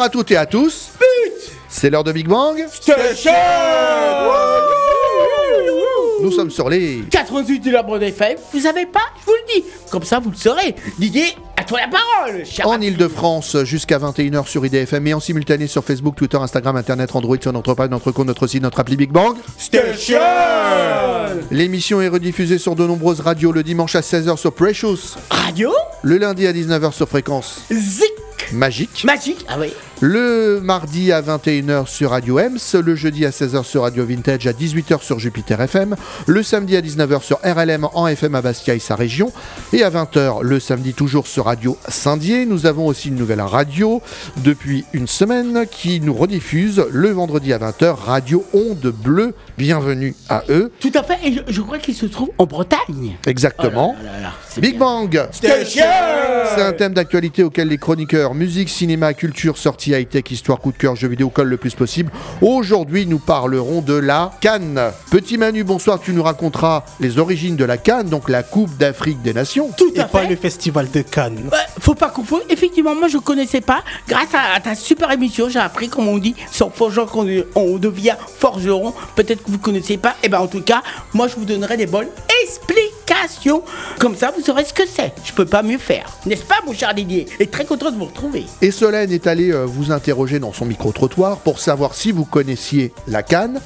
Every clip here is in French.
Bonjour à toutes et à tous. C'est l'heure de Big Bang. Nous sommes sur les 88 de la bande FM, vous savez pas, je vous le dis. Comme ça, vous le saurez. Didier, à toi la parole, cher en Ile-de-France jusqu'à 21h sur IDFM et en simultané sur Facebook, Twitter, Instagram, Internet, Android, sur notre page, notre compte, notre site, notre appli Big Bang. Station L'émission est rediffusée sur de nombreuses radios le dimanche à 16h sur Precious, Radio le lundi à 19h sur Fréquence Zik Magique, Magique Ah oui. Le mardi à 21h sur Radio Ems, le jeudi à 16h sur Radio Vintage, à 18h sur Jupiter FM, le samedi à 19h sur RLM en FM à Bastia et sa région, et à 20h le samedi toujours sur Radio Saint-Dié. Nous avons aussi une nouvelle radio depuis une semaine qui nous rediffuse le vendredi à 20h Radio Onde Bleue. Bienvenue à eux. Tout à fait, et je, je crois qu'il se trouve en Bretagne. Exactement. Oh là là là, c'est Big bien. Bang Station C'est un thème d'actualité auquel les chroniqueurs musique, cinéma, culture, high-tech, histoire, coup de cœur, jeux vidéo collent le plus possible. Aujourd'hui, nous parlerons de la Cannes. Petit Manu, bonsoir, tu nous raconteras les origines de la Cannes, donc la Coupe d'Afrique des Nations. Tout Et à pas fait. le festival de Cannes. Faut pas confondre. Effectivement, moi je connaissais pas. Grâce à, à ta super émission, j'ai appris, comme on dit, sans forgeant qu'on on devient forgeron. Peut-être que vous connaissez pas. Et ben en tout cas, moi je vous donnerai des bonnes explications. Comme ça, vous saurez ce que c'est. Je peux pas mieux faire. N'est-ce pas, mon cher Didier? Et très content de vous retrouver. Et Solène est allée euh, vous interroger dans son micro-trottoir pour savoir si vous connaissiez la Cannes,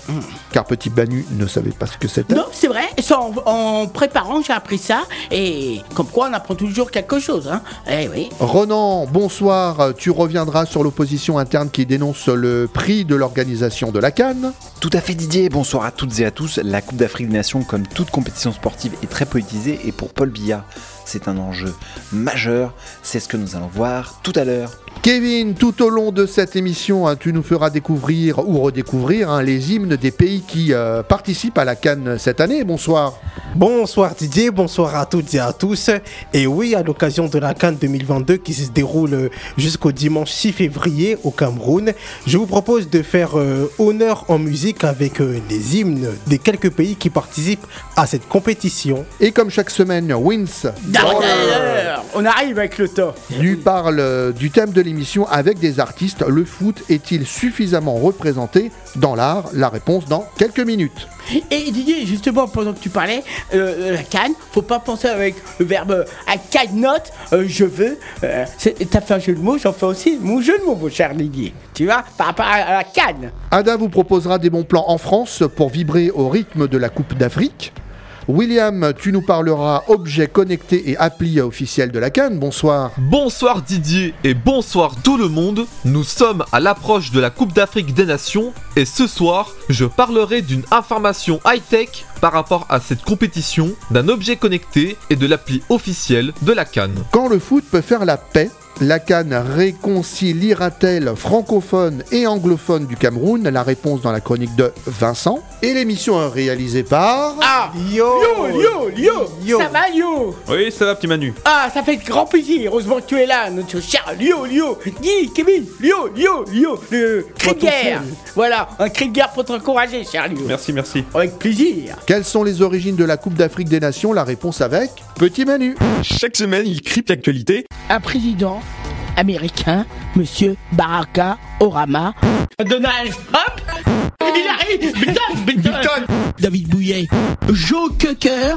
car Petit Manu ne savait pas ce que c'était. Non, c'est vrai. En, en préparant, j'ai appris ça. Et comme quoi, on apprend toujours quelque chose. Hein. Eh oui. Ronan, bonsoir. Tu reviendras sur l'opposition interne qui dénonce le prix de l'organisation de la Cannes. Tout à fait Didier, bonsoir à toutes et à tous. La Coupe d'Afrique des Nations, comme toute compétition sportive, est très et pour Paul Biya, c'est un enjeu majeur. C'est ce que nous allons voir tout à l'heure. Kevin, tout au long de cette émission, hein, tu nous feras découvrir ou redécouvrir hein, les hymnes des pays qui euh, participent à la Cannes cette année. Bonsoir. Bonsoir Didier, bonsoir à toutes et à tous. Et oui, à l'occasion de la Cannes 2022 qui se déroule jusqu'au dimanche 6 février au Cameroun, je vous propose de faire euh, honneur en musique avec euh, les hymnes des quelques pays qui participent à cette compétition. Et comme chaque semaine, Wins D'ailleurs, on arrive avec le temps. lui parle euh, du thème de l'émission avec des artistes. Le foot est-il suffisamment représenté dans l'art? La réponse dans quelques minutes. Et Didier, justement, pendant que tu parlais, euh, la canne, faut pas penser avec le verbe euh, à canne note, euh, je veux. Euh, T'as fait un jeu de mots, j'en fais aussi mon jeu de mots, mon cher Didier. Tu vois, par rapport à la canne. Ada vous proposera des bons plans en France pour vibrer au rythme de la Coupe d'Afrique. William, tu nous parleras objets connectés et applis officiels de la Cannes. Bonsoir. Bonsoir Didier et bonsoir tout le monde. Nous sommes à l'approche de la Coupe d'Afrique des Nations et ce soir, je parlerai d'une information high-tech par rapport à cette compétition, d'un objet connecté et de l'appli officielle de la Cannes. Quand le foot peut faire la paix, la Cannes réconciliera-t-elle francophones et anglophones du Cameroun? La réponse dans la chronique de Vincent. Et l'émission est réalisée par... Ah Yo Yo, yo, yo, Yo. Ça va, Yo? Oui, ça va, petit Manu. Ah, ça fait grand plaisir. Heureusement que tu es là, notre cher Lio, Lio. Guy, Kevin, Lio, Lio, Lio. Le cri de guerre. Voilà, un cri de guerre pour t'encourager, cher Lio. Merci, merci. Avec plaisir. Quelles sont les origines de la Coupe d'Afrique des Nations? La réponse avec Petit Manu. Chaque semaine, il crypte l'actualité. Un président américain, Monsieur Baraka Orama. Donald Trump? Il arrive! Biden, Biden. David Bouillet. Joe Cocker.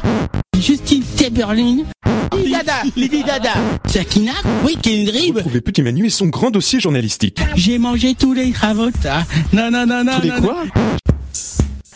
Justine Timberlane Lady Dada Lady Dada Sakina Oui, Kendrick Trouvez Petit Manu et son grand dossier journalistique. J'ai mangé tous les travaux Non, non, non, non, Tous les non, quoi?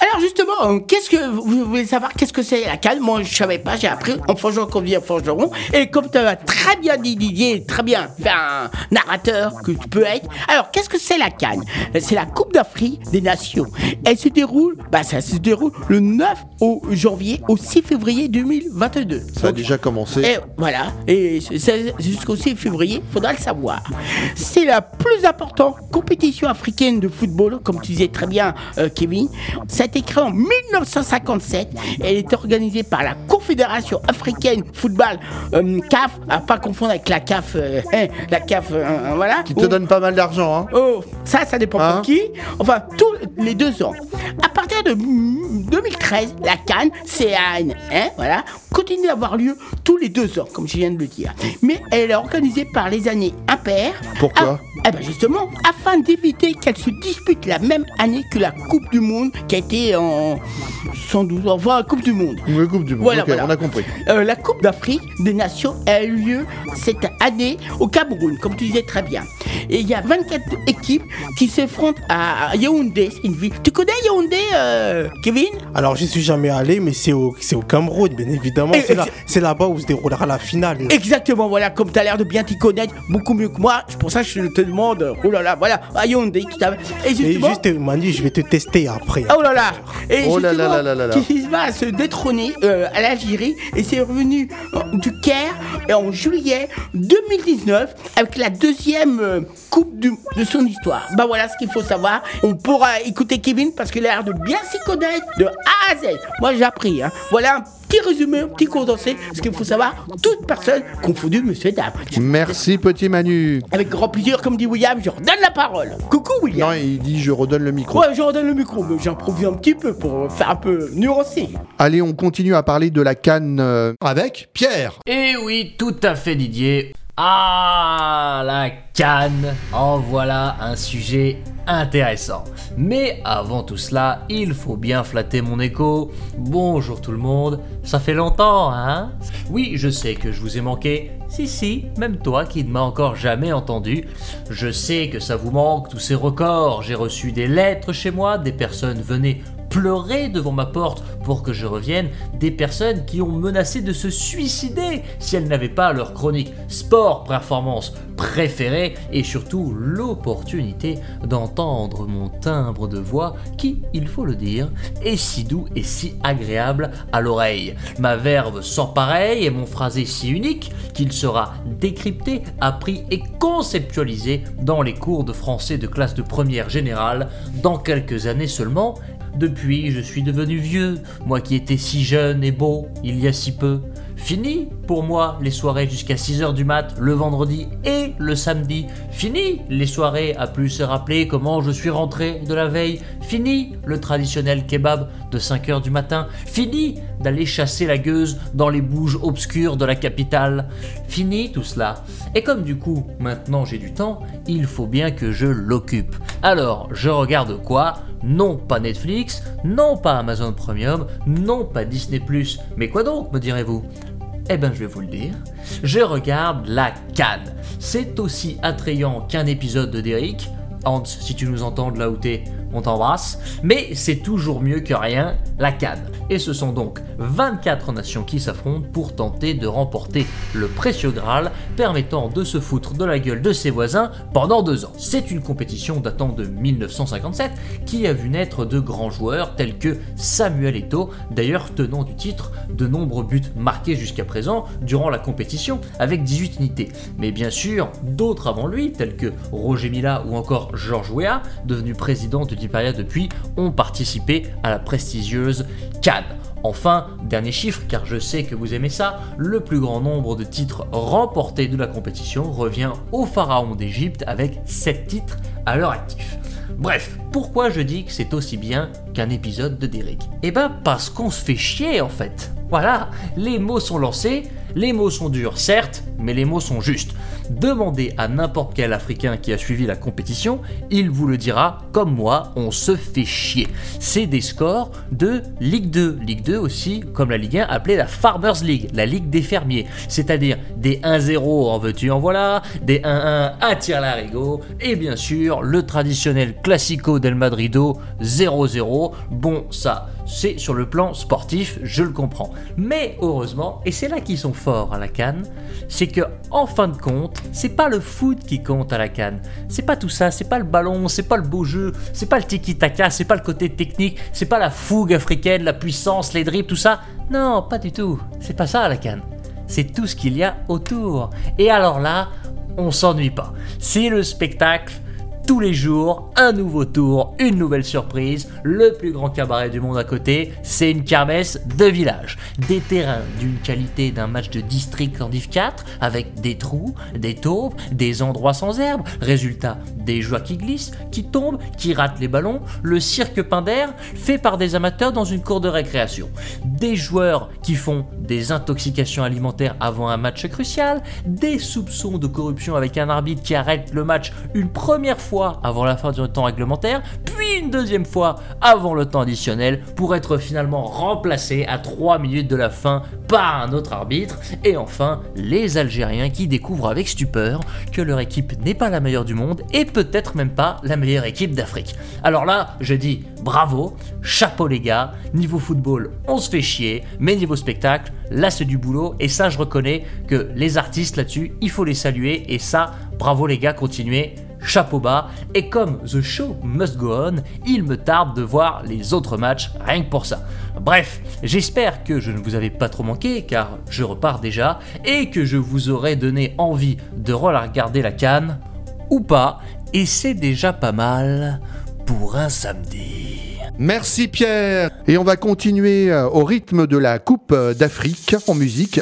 Alors justement, euh, qu'est-ce que vous voulez savoir? Qu'est-ce que c'est la canne? Moi, je savais pas. J'ai appris en forgeant qu'on vient forgeron. Et comme tu as très bien dit Didier, très bien fait un narrateur que tu peux être. Alors, qu'est-ce que c'est la canne? C'est la Coupe d'Afrique des Nations. Elle se déroule, bah ça se déroule le 9 au janvier au 6 février 2022. Ça a Donc, déjà commencé. et voilà, et c'est- jusqu'au 6 février, faudra le savoir. C'est la plus importante compétition africaine de football, comme tu disais très bien, euh, Kevin. A été en 1957. Elle est organisée par la Confédération africaine football euh, CAF, à pas confondre avec la CAF, euh, hein, la CAF, euh, voilà. Qui te donne pas mal d'argent, hein Oh, ça, ça dépend Hein pour qui. Enfin, tous les deux ans. À partir de mm, 2013, la Cannes, CAN, hein, voilà, continue d'avoir lieu tous les deux ans, comme je viens de le dire. Mais elle est organisée par les années impaires. Pourquoi Ah, eh ben justement, afin d'éviter qu'elle se dispute la même année que la Coupe du Monde, qui a été en 112 ans, enfin, la Coupe du Monde. Une coupe du monde. Voilà, on a compris. Euh, la Coupe d'Afrique des Nations a eu lieu cette année au Cameroun, comme tu disais très bien. Et il y a 24 équipes qui s'affrontent à Yaoundé, c'est une ville. Tu connais Yaoundé, euh, Kevin? Alors, j'y suis jamais allé, mais c'est au, c'est au Cameroun, bien évidemment. Et- C'est là, là-bas où se déroulera la finale. Exactement, voilà, comme tu as l'air de bien t'y connaître, beaucoup mieux que moi, c'est pour ça que je te demande, oh là là, voilà, à Yaoundé, tout à Et justement, juste, Manu, je vais te tester après. Oh là là Et Oh là qui va se détrôner euh, à l'Algérie et c'est revenu euh, du Caire et en juillet 2019 avec la deuxième euh, coupe du- de son histoire. Bah voilà ce qu'il faut savoir. On pourra écouter Kevin parce qu'il a l'air de bien s'y connaître de A à Z. Moi j'ai appris. Hein. Voilà un petit résumé, un petit condensé. Ce qu'il faut savoir, toute personne confondue, monsieur dame. Merci, petit Manu. Avec grand plaisir, comme dit William, je redonne la parole. Coucou William. Non, il dit je redonne le micro. Ouais, je redonne le micro, mais j'improvise un petit peu pour faire un peu nuancé. Allez, on continue à parler de la canne euh, avec Pierre. Et oui, tout à fait Didier. Ah, la canne. En voilà un sujet intéressant. Mais avant tout cela, il faut bien flatter mon écho. Bonjour tout le monde. Ça fait longtemps, hein? Oui, je sais que je vous ai manqué. Si, si, même toi qui ne m'as encore jamais entendu. Je sais que ça vous manque, tous ces records. J'ai reçu des lettres chez moi, des personnes venaient pleurer devant ma porte pour que je revienne, des personnes qui ont menacé de se suicider si elles n'avaient pas leur chronique sport performance préférée et surtout l'opportunité d'entendre mon timbre de voix qui, il faut le dire, est si doux et si agréable à l'oreille. Ma verve sans pareil et mon phrasé si unique qu'il sera décrypté, appris et conceptualisé dans les cours de français de classe de première générale dans quelques années seulement depuis, je suis devenu vieux, moi qui étais si jeune et beau il y a si peu. Fini pour moi les soirées jusqu'à 6h du mat le vendredi et le samedi. Fini les soirées à plus se rappeler comment je suis rentré de la veille. Fini le traditionnel kebab de 5h du matin. Fini d'aller chasser la gueuse dans les bouges obscures de la capitale. Fini tout cela. Et comme du coup maintenant j'ai du temps, il faut bien que je l'occupe. Alors je regarde quoi? Non pas Netflix, non pas Amazon Premium, non pas Disney ⁇ mais quoi donc me direz-vous? Eh ben je vais vous le dire, je regarde la Cannes. C'est aussi attrayant qu'un épisode de Derrick. Hans, si tu nous entends de là où t'es, on t'embrasse. Mais c'est toujours mieux que rien, la Cannes. Et ce sont donc 24 nations qui s'affrontent pour tenter de remporter le précieux Graal, permettant de se foutre de la gueule de ses voisins pendant deux ans. C'est une compétition datant de 1957 qui a vu naître de grands joueurs tels que Samuel Eto'o, d'ailleurs tenant du titre de nombreux buts marqués jusqu'à présent durant la compétition avec 18 unités. Mais bien sûr, d'autres avant lui, tels que Roger Mila ou encore Georges Weah, devenu président de Depuis, ont participé à la prestigieuse Cannes. Enfin, dernier chiffre, car je sais que vous aimez ça, le plus grand nombre de titres remportés de la compétition revient au pharaon d'Égypte avec 7 titres à leur actif. Bref, pourquoi je dis que c'est aussi bien qu'un épisode de Derrick Eh ben parce qu'on se fait chier en fait. Voilà, les mots sont lancés, les mots sont durs certes, mais les mots sont justes. Demandez à n'importe quel Africain qui a suivi la compétition, il vous le dira, comme moi, on se fait chier. C'est des scores de Ligue 2. Ligue 2 aussi, comme la Ligue 1, appelée la Farmers League, la Ligue des fermiers. C'est-à-dire des 1-0 en veux-tu en voilà, des 1-1 à tir larigot, et bien sûr le traditionnel Classico del Madrido 0-0 0. Bon, ça, c'est sur le plan sportif, je le comprends. Mais heureusement, et c'est là qu'ils sont forts à la Cannes, c'est que en fin de compte, c'est pas le foot qui compte à la Cannes. C'est pas tout ça, c'est pas le ballon, c'est pas le beau jeu, c'est pas le tiki-taka, c'est pas le côté technique, c'est pas la fougue africaine, la puissance, les dribbles, tout ça. Non, pas du tout. C'est pas ça à la Cannes. C'est tout ce qu'il y a autour. Et alors là, on s'ennuie pas. C'est le spectacle tous les jours, un nouveau tour, une nouvelle surprise, le plus grand cabaret du monde à côté, c'est une kermesse de village. Des terrains d'une qualité d'un match de district Div 4, avec des trous, des taupes, des endroits sans herbe, résultat, des joueurs qui glissent, qui tombent, qui ratent les ballons, le cirque Pinder fait par des amateurs dans une cour de récréation. Des joueurs qui font des intoxications alimentaires avant un match crucial, des soupçons de corruption avec un arbitre qui arrête le match une première fois avant la fin du temps réglementaire, puis une deuxième fois avant le temps additionnel pour être finalement remplacé à 3 minutes de la fin par un autre arbitre, et enfin les Algériens qui découvrent avec stupeur que leur équipe n'est pas la meilleure du monde et peut-être même pas la meilleure équipe d'Afrique. Alors là, je dis bravo, chapeau les gars, niveau football on se fait chier, mais niveau spectacle, là c'est du boulot, et ça je reconnais que les artistes là-dessus, il faut les saluer, et ça, bravo les gars, continuez chapeau bas, et comme The Show Must Go On, il me tarde de voir les autres matchs rien que pour ça. Bref, j'espère que je ne vous avais pas trop manqué, car je repars déjà, et que je vous aurai donné envie de regarder la canne, ou pas, et c'est déjà pas mal pour un samedi. Merci Pierre. Et on va continuer euh, au rythme de la Coupe euh, d'Afrique en musique.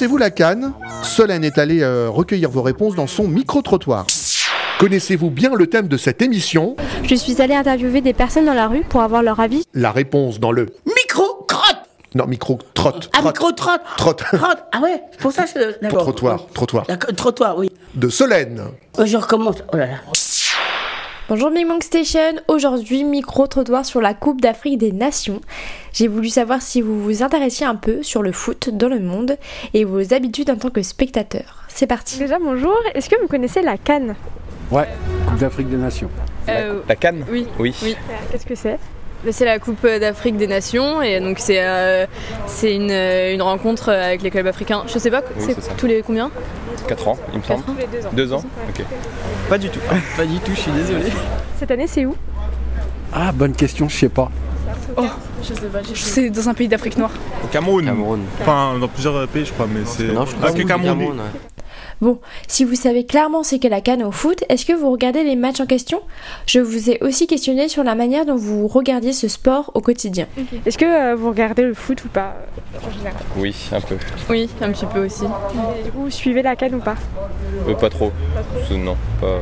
Connaissez-vous la Cannes Solène est allée euh, recueillir vos réponses dans son micro-trottoir. Connaissez-vous bien le thème de cette émission? Je suis allée interviewer des personnes dans la rue pour avoir leur avis. La réponse dans le... Micro crotte Non, micro-trotte. Ah, micro trotte Ah ouais, pour ça je. D'accord. Trottoir, trottoir. D'accord, Trottoir, oui. De Solène. Oh, Je recommence. Oh là là. Bonjour Big Bang Station, aujourd'hui micro-trottoir sur la Coupe d'Afrique des Nations. J'ai voulu savoir si vous vous intéressiez un peu sur le foot dans le monde et vos habitudes en tant que spectateur. C'est parti. Déjà bonjour, est-ce que vous connaissez la Cannes? Ouais, Coupe d'Afrique des Nations. Euh, La canne oui. Oui. Oui. Qu'est-ce que c'est? C'est la Coupe d'Afrique des Nations et donc c'est euh, c'est une, euh, une rencontre avec les clubs africains. Je sais pas, Oui, c'est tous les combien? 4 ans, il me semble. Ans deux ans. Deux ans Ok. Pas du tout. Pas du tout, je suis désolé. Cette année c'est où? Ah, bonne question, je sais pas. Je sais pas. C'est dans un pays d'Afrique noire. Au Cameroun. Cameroun. Enfin, dans plusieurs pays, je crois, mais c'est. Non, je Ah, que Cameroun. Bon, si vous savez clairement c'est qu'est la Cannes au foot, est-ce que vous regardez les matchs en question? Je vous ai aussi questionné sur la manière dont vous regardiez ce sport au quotidien. Est-ce que euh, vous regardez le foot ou pas euh, en général? Oui, un peu. Oui, un petit peu aussi. Et Du coup vous suivez la Cannes ou pas? Euh, pas trop. Non, pas.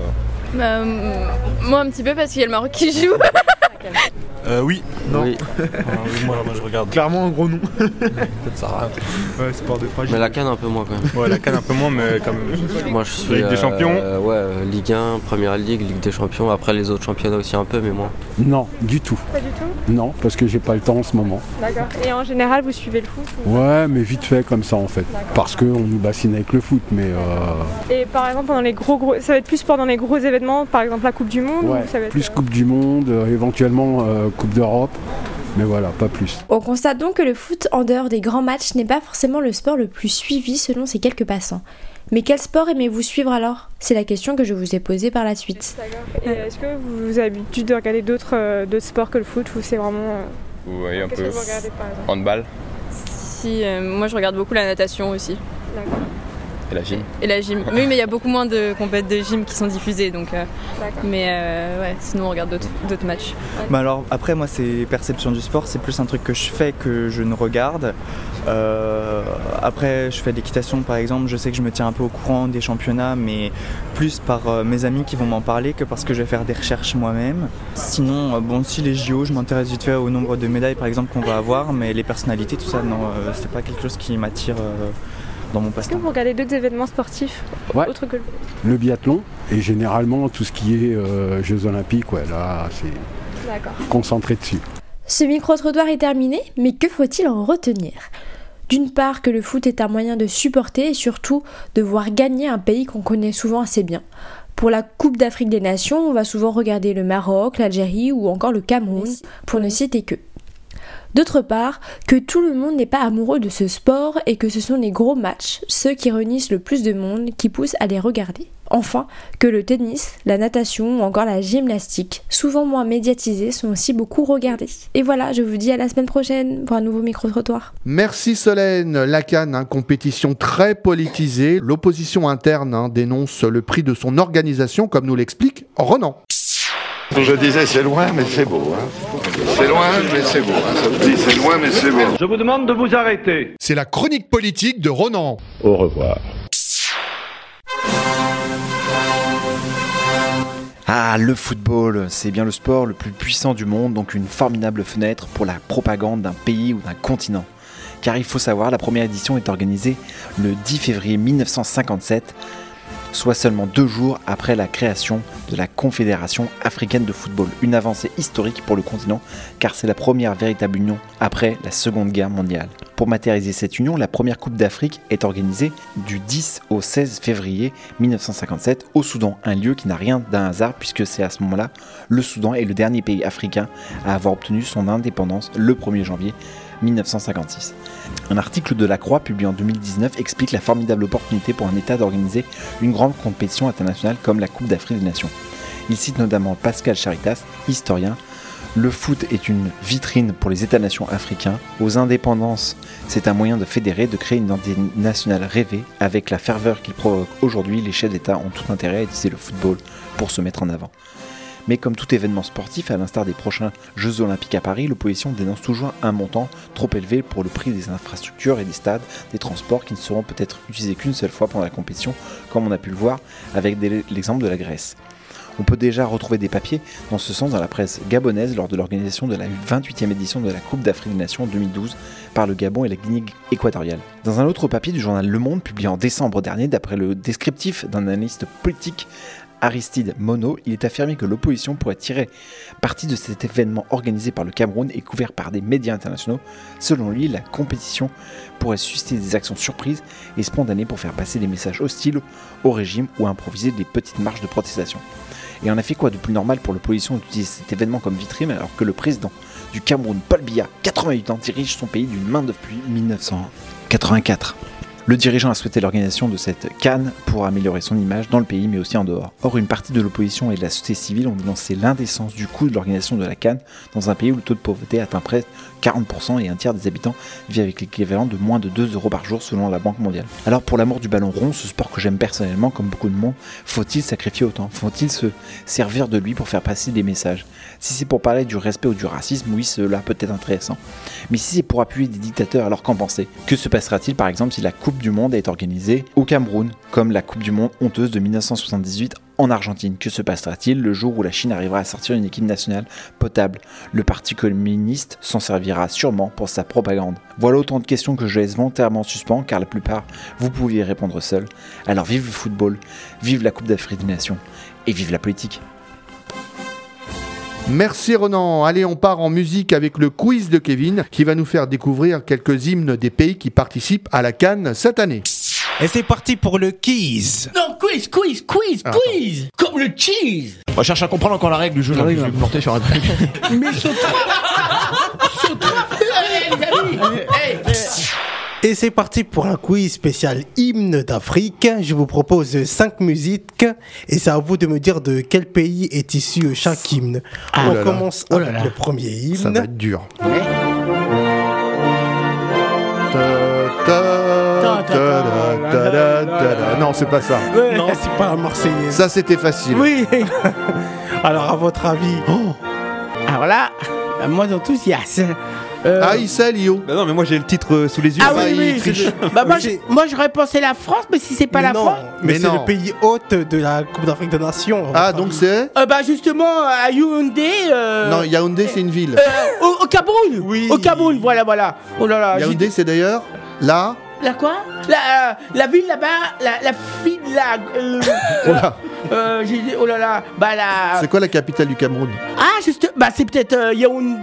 Bah, moi un petit peu parce qu'il y a le Maroc qui joue. Euh, oui. Non. Oui. Ah, oui, moi, moi, je regarde. Clairement, un gros nom. Peut-être ça. Ouais, sport de fragile. Mais la canne un peu moins quand même. Ouais, la canne un peu moins, mais quand même. Moi je suis. Ligue des Champions euh, Ouais, euh, Ligue 1, Première Ligue, Ligue des Champions. Après les autres championnats aussi un peu, mais moins. Non, du tout. Pas du tout? Non, parce que j'ai pas le temps en ce moment. D'accord. Et en général vous suivez le foot ou- Ouais, mais vite fait comme ça en fait. Parce qu'on nous bassine avec le foot, mais euh, Et par exemple pendant les gros gros... Ça va être plus pendant les gros événements, par exemple la Coupe du Monde ouais, ou ça va être... plus euh, Coupe du Monde, euh, éventuellement euh, Coupe d'Europe. Mais voilà, pas plus. On constate donc que le foot en dehors des grands matchs n'est pas forcément le sport le plus suivi selon ces quelques passants. Mais quel sport aimez-vous suivre alors? C'est la question que je vous ai posée par la suite. Est-ce que vous avez l'habitude de regarder d'autres euh, sports que le foot ou c'est vraiment... euh, Oui, un Qu'est-ce peu. que vous regardez par exemple? Handball Si, euh, moi je regarde beaucoup la natation aussi. D'accord. Et la gym. Et la gym. Oui, mais il y a beaucoup moins de compètes de gym qui sont diffusées, donc. euh, mais euh, ouais, sinon on regarde d'autres matchs. Bah alors après moi c'est perception du sport, c'est plus un truc que je fais que je ne regarde. Euh, après je fais de l'équitation par exemple, je sais que je me tiens un peu au courant des championnats mais plus par euh, mes amis qui vont m'en parler que parce que je vais faire des recherches moi-même. Sinon euh, bon si les JO je m'intéresse vite fait au nombre de médailles par exemple qu'on va avoir mais les personnalités tout ça non euh, c'est pas quelque chose qui m'attire euh, dans mon Est-ce que passe-temps. vous regardez d'autres événements sportifs Ouais. autres que le foot Le biathlon et généralement tout ce qui est euh, Jeux Olympiques, ouais, là c'est concentré dessus. Ce micro-trottoir est terminé, mais que faut-il en retenir? D'une part que le foot est un moyen de supporter et surtout de voir gagner un pays qu'on connaît souvent assez bien. Pour la Coupe d'Afrique des Nations, on va souvent regarder le Maroc, l'Algérie ou encore le Cameroun, pour ne citer que. D'autre part, que tout le monde n'est pas amoureux de ce sport et que ce sont les gros matchs, ceux qui réunissent le plus de monde, qui poussent à les regarder. Enfin, que le tennis, la natation ou encore la gymnastique, souvent moins médiatisés, sont aussi beaucoup regardés. Et voilà, je vous dis à la semaine prochaine pour un nouveau micro-trottoir. Merci Solène. La Cannes, hein, compétition très politisée. L'opposition interne hein, dénonce le prix de son organisation, comme nous l'explique Ronan. Je disais c'est loin mais c'est beau. Hein. C'est loin mais c'est beau. Hein. C'est loin mais c'est beau. Je vous demande de vous arrêter. C'est la chronique politique de Ronan. Au revoir. Ah, le football, c'est bien le sport le plus puissant du monde, donc une formidable fenêtre pour la propagande d'un pays ou d'un continent. Car il faut savoir, la première édition est organisée le 10 février 1957, soit seulement deux jours après la création de la Confédération africaine de football. Une avancée historique pour le continent, car c'est la première véritable union après la Seconde Guerre mondiale. Pour matérialiser cette union, la première Coupe d'Afrique est organisée du 10 au 16 février 1957 au Soudan, un lieu qui n'a rien d'un hasard puisque c'est à ce moment-là le Soudan est le dernier pays africain à avoir obtenu son indépendance le 1er janvier 1956. Un article de La Croix publié en 2019 explique la formidable opportunité pour un État d'organiser une grande compétition internationale comme la Coupe d'Afrique des Nations. Il cite notamment Pascal Charitas, historien. Le foot est une vitrine pour les États-nations africains. Aux indépendances, c'est un moyen de fédérer, de créer une identité nationale rêvée. Avec la ferveur qu'il provoque aujourd'hui, les chefs d'État ont tout intérêt à utiliser le football pour se mettre en avant. Mais comme tout événement sportif, à l'instar des prochains Jeux Olympiques à Paris, l'opposition dénonce toujours un montant trop élevé pour le prix des infrastructures et des stades, des transports qui ne seront peut-être utilisés qu'une seule fois pendant la compétition, comme on a pu le voir avec l'exemple de la Grèce. On peut déjà retrouver des papiers dans ce sens dans la presse gabonaise lors de l'organisation de la 28e édition de la Coupe d'Afrique des Nations 2012 par le Gabon et la Guinée équatoriale. Dans un autre papier du journal Le Monde publié en décembre dernier, d'après le descriptif d'un analyste politique Aristide Mono, il est affirmé que l'opposition pourrait tirer parti de cet événement organisé par le Cameroun et couvert par des médias internationaux. Selon lui, la compétition pourrait susciter des actions surprises et spontanées pour faire passer des messages hostiles au régime ou improviser des petites marches de protestation. Et en effet, quoi de plus normal pour l'opposition d'utiliser cet événement comme vitrine alors que le président du Cameroun, Paul Biya, 88 ans, dirige son pays d'une main depuis 1984. Le dirigeant a souhaité l'organisation de cette canne pour améliorer son image dans le pays mais aussi en dehors. Or, une partie de l'opposition et de la société civile ont dénoncé l'indécence du coût de l'organisation de la canne dans un pays où le taux de pauvreté atteint près 40% et un tiers des habitants vit avec l'équivalent de moins de 2 euros par jour selon la Banque mondiale. Alors pour l'amour du ballon rond, ce sport que j'aime personnellement comme beaucoup de monde, faut-il sacrifier autant? Faut-il se servir de lui pour faire passer des messages? Si c'est pour parler du respect ou du racisme, oui cela peut être intéressant. Mais si c'est pour appuyer des dictateurs, alors qu'en penser Que se passera-t-il par exemple si la Coupe du Monde est organisée au Cameroun, comme la Coupe du Monde honteuse de 1978 en Argentine Que se passera-t-il le jour où la Chine arrivera à sortir une équipe nationale potable? Le Parti communiste s'en servira sûrement pour sa propagande. Voilà autant de questions que je laisse volontairement en suspens, car la plupart, vous pouviez répondre seul. Alors vive le football, vive la Coupe d'Afrique des Nations, et vive la politique. Merci Ronan. Allez, on part en musique avec le quiz de Kevin qui va nous faire découvrir quelques hymnes des pays qui participent à la Cannes cette année. Et c'est parti pour le quiz. Non, quiz, quiz, quiz, Ah, quiz Comme le cheese On cherche à comprendre encore la règle du jeu. là, je vais me porter sur un truc. Mais saute Saute Allez, les amis Hey, Et c'est parti pour un quiz spécial hymne d'Afrique. Je vous propose 5 musiques et c'est à vous de me dire de quel pays est issu chaque hymne. Ah On là là. commence Oh là avec là. le premier hymne. Ça va être dur. Non, c'est pas ça. Non, c'est pas la Marseillaise. Ça, c'était facile. Oui Alors, à votre avis Alors là, euh, moi d'enthousiasme. Euh, Ah, il sait, Lio. Bah non, mais moi j'ai le titre euh, sous les yeux. Ah ça, oui, il oui, triche. Bah moi, moi j'aurais pensé la France, mais si c'est pas la non, France. mais, Mais c'est le pays hôte de la Coupe d'Afrique des Nations. Ah, donc c'est Euh, bah justement, à Yaoundé. euh, Non, Yaoundé, c'est une ville. euh, au, au Cameroun Oui. Au Cameroun, voilà, voilà. Oh là là. Yaoundé, c'est d'ailleurs là. La quoi? La, euh, la ville là-bas, la, la ville là. euh, Oh là. euh, j'ai dit, oh là là. Bah la. C'est quoi la capitale du Cameroun? Ah, juste. Bah c'est peut-être euh, Yaoundé.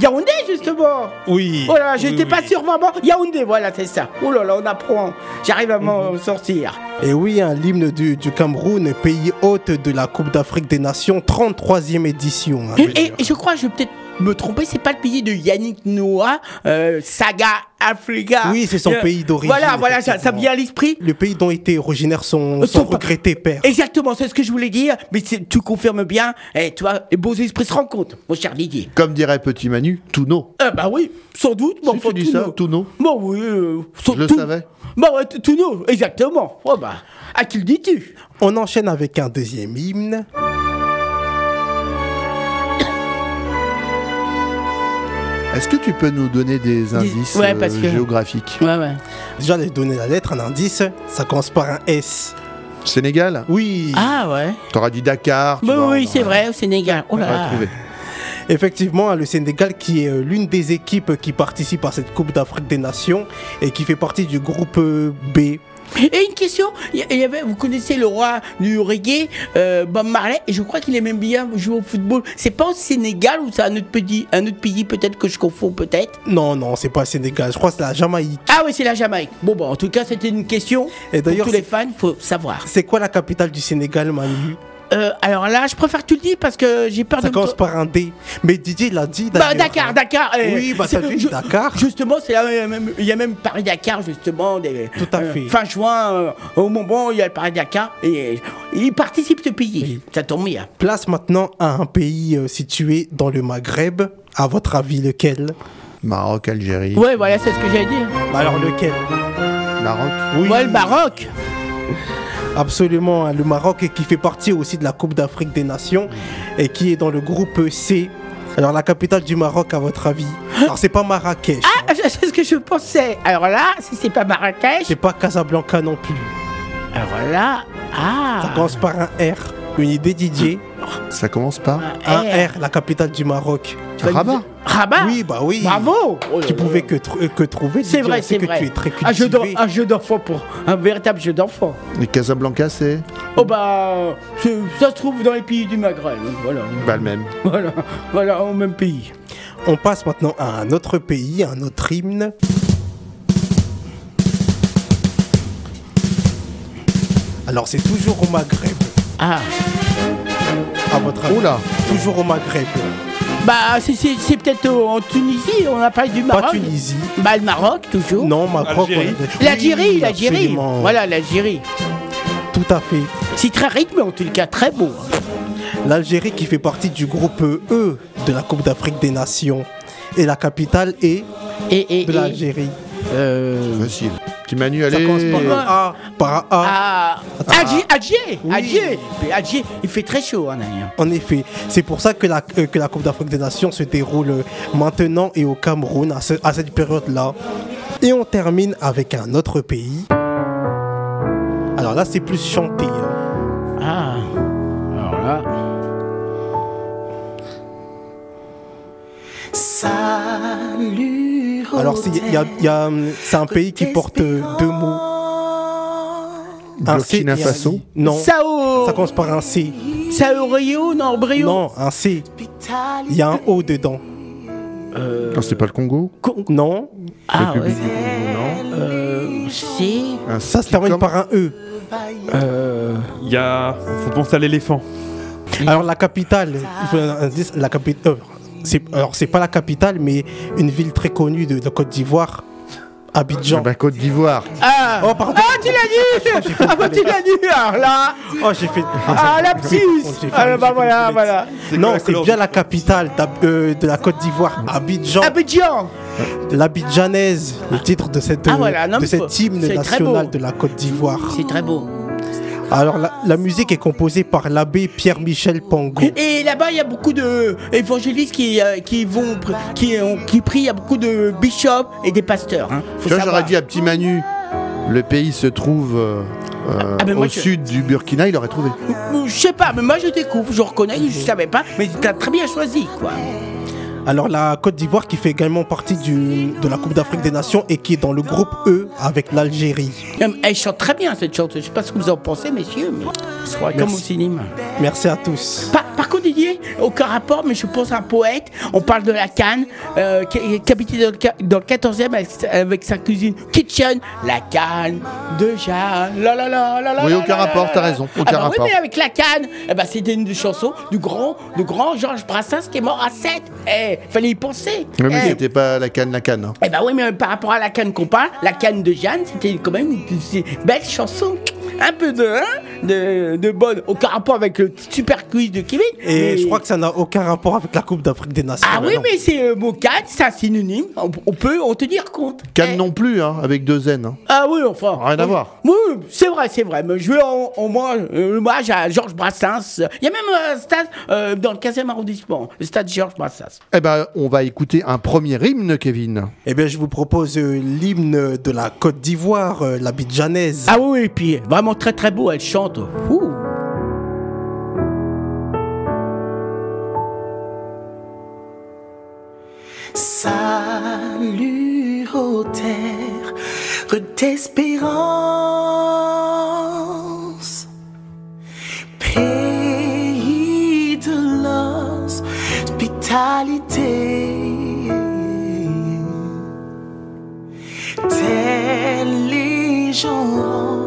Yaoundé, justement. Oui. Oh là là, j'étais Oui, pas oui. sûr vraiment. Yaoundé, voilà, c'est ça. Oh là là, on apprend. J'arrive à m'en Mhm. sortir. Et oui, hein, l'hymne du, du Cameroun, pays hôte de la Coupe d'Afrique des Nations, 33e édition. hein, et je crois, je vais peut-être me tromper, c'est pas le pays de Yannick Noah, euh, Saga Africa. Oui, c'est son Euh, pays d'origine. Voilà, voilà, ça, ça me vient à l'esprit. Le pays dont était originaire son, Euh, son regretté père. Exactement, c'est ce que je voulais dire, mais tu confirmes bien. Et tu vois, les beaux esprits se rencontrent, mon cher Didier. Comme dirait Petit Manu, Touno. Ah bah oui, sans doute, mais Si enfin, tu dis ça, Touno. Touno. Bon oui, euh, sans- Je le tout- savais. Bah ouais, t- Touno, exactement. Oh bah, à qui le dis-tu? On enchaîne avec un deuxième hymne. Est-ce que tu peux nous donner des indices ouais, euh, parce que- géographiques Ouais, ouais. Déjà, je vais donner la lettre, un indice. Ça commence par un S. Sénégal Oui. Ah ouais. T'auras dit Dakar. tu Bah vois, oui, c'est vrai, au Sénégal. Oh on là là. trouvé. Effectivement, le Sénégal qui est euh, l'une des équipes qui participe à cette Coupe d'Afrique des Nations et qui fait partie du groupe euh, B. Et une question, il y- il y avait, vous connaissez le roi du reggae, euh, Bob Marley, et je crois qu'il aimait bien jouer au football. C'est pas au Sénégal ou c'est un autre pays, un autre pays peut-être que je confonds peut-être? Non, non, c'est pas le Sénégal. Je crois que c'est la Jamaïque. Ah oui, c'est la Jamaïque. Bon, bon, en tout cas, c'était une question. Et Pour d'ailleurs, tous les fans, faut savoir. C'est quoi la capitale du Sénégal, Manu? Euh, alors là, je préfère que tu le dises parce que j'ai peur Ça de. commence par un D. Mais Didier l'a dit. Bah. Dakar, Dakar. euh, Oui, bah, c'est- ça dit Dakar. Justement, c'est là, il y a même, Paris-Dakar, justement. Des, Tout à euh, fait. fin juin, euh, au moment, il y a le Paris-Dakar. Et il participe ce pays. Ça tombe bien. Place maintenant à un pays euh, situé dans le Maghreb. À votre avis, lequel? Maroc, Algérie. Ouais, voilà, c'est ce que j'allais dire. Bah Alors lequel? Maroc. Oui. Ouais, le Maroc. Absolument, hein, le Maroc qui fait partie aussi de la Coupe d'Afrique des Nations et qui est dans le groupe C. Alors la capitale du Maroc à votre avis? Alors c'est pas Marrakech, Ah, c'est ce que je pensais. Alors là, si c'est pas Marrakech, c'est pas Casablanca non plus. alors là, ah. Ça commence par un R. Une idée Didier Ça commence par Un R, la capitale du Maroc. Rabat Rabat Oui, bah oui. Bravo Oh là Tu là. pouvais que, tr- que trouver. C'est vrai, c'est que vrai. tu es très un jeu un jeu d'enfant pour un véritable jeu d'enfant. Et Casablanca, c'est Oh bah, ça se trouve dans les pays du Maghreb. Voilà, Pas le même. voilà, voilà, au même pays. On passe maintenant à un autre pays, un autre hymne. Alors c'est toujours au Maghreb. Ah. À votre avis Oula. Toujours au Maghreb. Bah, c'est- c'est c'est peut-être en Tunisie, on a parlé du Maroc. Pas Tunisie. Bah, le Maroc, toujours. Non, Maroc. Algérie. on a- L'Algérie, Oui, l'Algérie. Voilà, l'Algérie. Tout à fait. C'est très rythmé, en tout cas, très beau. L'Algérie qui fait partie du groupe E de la Coupe d'Afrique des Nations. Et la capitale est et, de l'Algérie. Euh... Petit Manu, Ça allez. commence par un A. Par un A. Ah. Alger. Puis Alger, il fait très chaud, hein, d'ailleurs. En effet, c'est pour ça que la, euh, que la Coupe d'Afrique des Nations se déroule euh, maintenant et au Cameroun à, ce- à cette période-là. Et on termine avec un autre pays. Alors là, c'est plus chanté. hein. Ah, alors là. Salut. Alors c'est il y a- il y a, hum, c'est un pays qui porte euh, deux mots. Un C Burkina et un Faso. Non. Sao. Ça commence par un C. Sao Rio, non, Brio. Non, un C. Il y a un O dedans. Non, c'est pas le Congo Non. Ah, République ouais. du Congo, non Euh. Un Ça se termine comme- par un E. Euh. Il y a. Faut penser à l'éléphant. Alors la capitale, la capitale. C'est alors c'est pas la capitale, mais une ville très connue de, de Côte d'Ivoire, Abidjan. Bah, Côte d'Ivoire. Ah, Oh pardon. ah tu l'as dit Ah bah tu l'as dit alors là Oh j'ai fait. Ah J'ai fait- Ah bah voilà voilà Non, c'est bien la capitale euh, de la Côte d'Ivoire, Abidjan. Abidjan L'Abidjanaise, le titre de cette Ah, voilà, non, de cet hymne national de la Côte d'Ivoire. C'est très beau. Alors la, la musique est composée par l'abbé Pierre-Michel Pango. Et là-bas, il y a beaucoup de évangélistes qui, euh, qui vont, qui, ont- qui prient. Il y a beaucoup de bishops et des pasteurs. Hein. Faut Tu vois, j'aurais dit à Petit Manu, le pays se trouve euh, euh, Ah, au je- sud du Burkina, il aurait trouvé. Euh, Je sais pas, mais moi je découvre, je reconnais, je savais pas, mais t'as très bien choisi, quoi. Alors la Côte d'Ivoire qui fait également partie du, de la Coupe d'Afrique des Nations et qui est dans le groupe E avec l'Algérie. Euh, Elle chante très bien cette chanteuse. Je sais pas ce que vous en pensez, messieurs, mais comme au cinéma. Merci à tous. Par, par contre, Aucun rapport, mais je pense à un poète. On parle de la Cannes, euh, qui, qui habitait dans le, ca- dans le 14e avec, avec sa cuisine Kitchen, la Cannes de Jeanne. La la la la la. Oui, aucun la, rapport, t'as raison, Ah aucun bah rapport. Oui, mais avec la Cannes, eh ben, c'était une des chansons du grand, du grand Georges Brassens qui est mort à 7. Eh, fallait y penser. Mais Eh, c'était pas la canne, la canne. hein. eh ben oui, mais par rapport à la canne qu'on parle, la canne de Jeanne, c'était quand même une, une belle chanson. Un peu de, hein, de, de bonne. Aucun rapport avec le super quiz de Kevin. Et mais- je crois que ça n'a aucun rapport avec la Coupe d'Afrique des Nations. Ah oui, non. mais c'est le mot canne, c'est un synonyme. On, on peut en tenir compte. Canne Eh. non plus, hein, avec deux N. hein. Ah oui, enfin. Rien à voir. Oui, c'est vrai, c'est vrai. Mais je vais en, en moi, euh, hommage à Georges Brassens. Il y a même un stade euh, dans le 15e arrondissement, le stade Georges Brassens. Eh ben, on va écouter un premier hymne, Kevin. Eh bien, je vous propose euh, l'hymne de la Côte d'Ivoire, euh, l'Abidjanaise. Ah oui, et puis vraiment très très beau, elle chante. Ouh. Salut aux terres d'espérance, pays de l'hospitalité. Tels les gens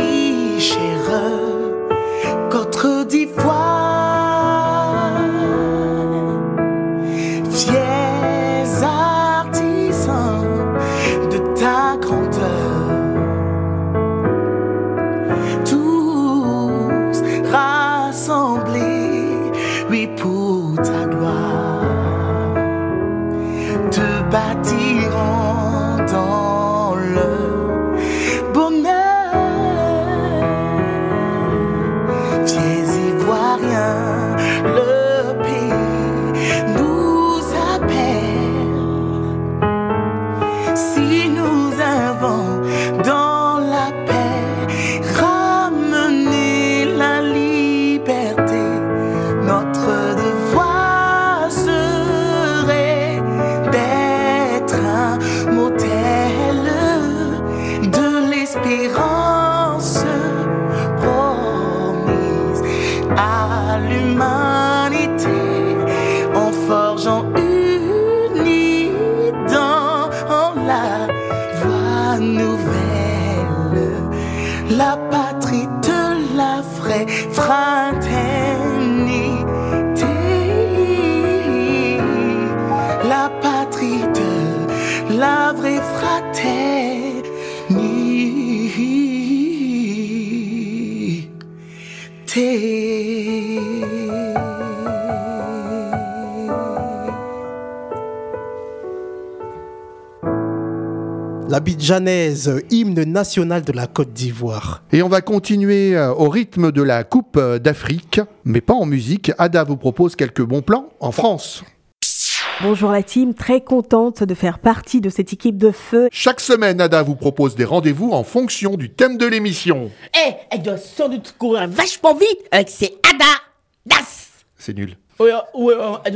La Bidjanaise, hymne national de la Côte d'Ivoire. Et on va continuer euh, au rythme de la Coupe euh, d'Afrique, mais pas en musique. Ada vous propose quelques bons plans en France. Bonjour la team, très contente de faire partie de cette équipe de feu. Chaque semaine, Ada vous propose des rendez-vous en fonction du thème de l'émission. Eh, elle doit sans doute courir vachement vite avec ses Ada Das. C'est nul. Ouais, elle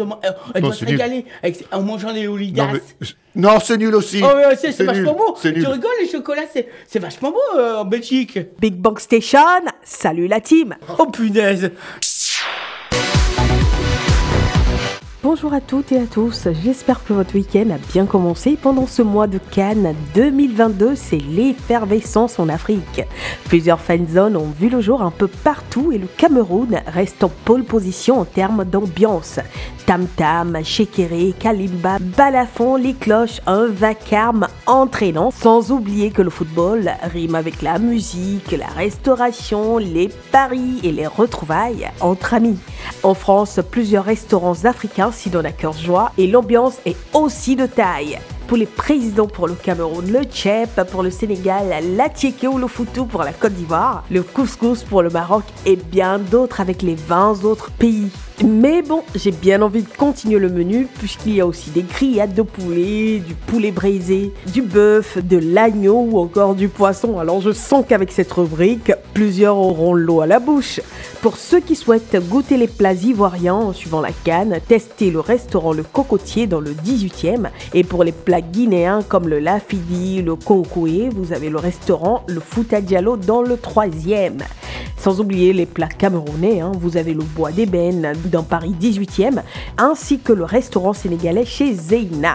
doit, se régaler en mangeant des Non, oligas. mais- non, c'est nul aussi. Oh, c'est vachement beau. Tu nul. rigoles, les chocolats, c'est c'est vachement beau euh, en Belgique. Big Bang Station, salut la team. Oh punaise. Bonjour à toutes et à tous, j'espère que votre week-end a bien commencé. Pendant ce mois de Cannes 2022, c'est l'effervescence en Afrique. Plusieurs fan zones ont vu le jour un peu partout et le Cameroun reste en pole position en termes d'ambiance. Tam tam, shekere, kalimba, balafon, les cloches, un vacarme entraînant, sans oublier que le football rime avec la musique, la restauration, les paris et les retrouvailles entre amis. En France, plusieurs restaurants africains s'y donnent à cœur joie et l'ambiance est aussi de taille. Pour les présidents pour le Cameroun, le Tchèp pour le Sénégal, la Tieke ou le Foutou pour la Côte d'Ivoire, le Couscous pour le Maroc et bien d'autres avec les 20 autres pays. Mais bon, j'ai bien envie de continuer le menu puisqu'il y a aussi des grillades de poulet, du poulet braisé, du bœuf, de l'agneau ou encore du poisson. Alors je sens qu'avec cette rubrique, plusieurs auront l'eau à la bouche. Pour ceux qui souhaitent goûter les plats ivoiriens en suivant la canne, testez le restaurant Le Cocotier dans le 18e. Et pour les plats guinéens comme le lafidi, le konkoué, vous avez le restaurant Le Fouta Diallo dans le 3e. Sans oublier les plats camerounais, hein, vous avez le bois d'ébène dans Paris 18e, ainsi que le restaurant sénégalais chez Zeina.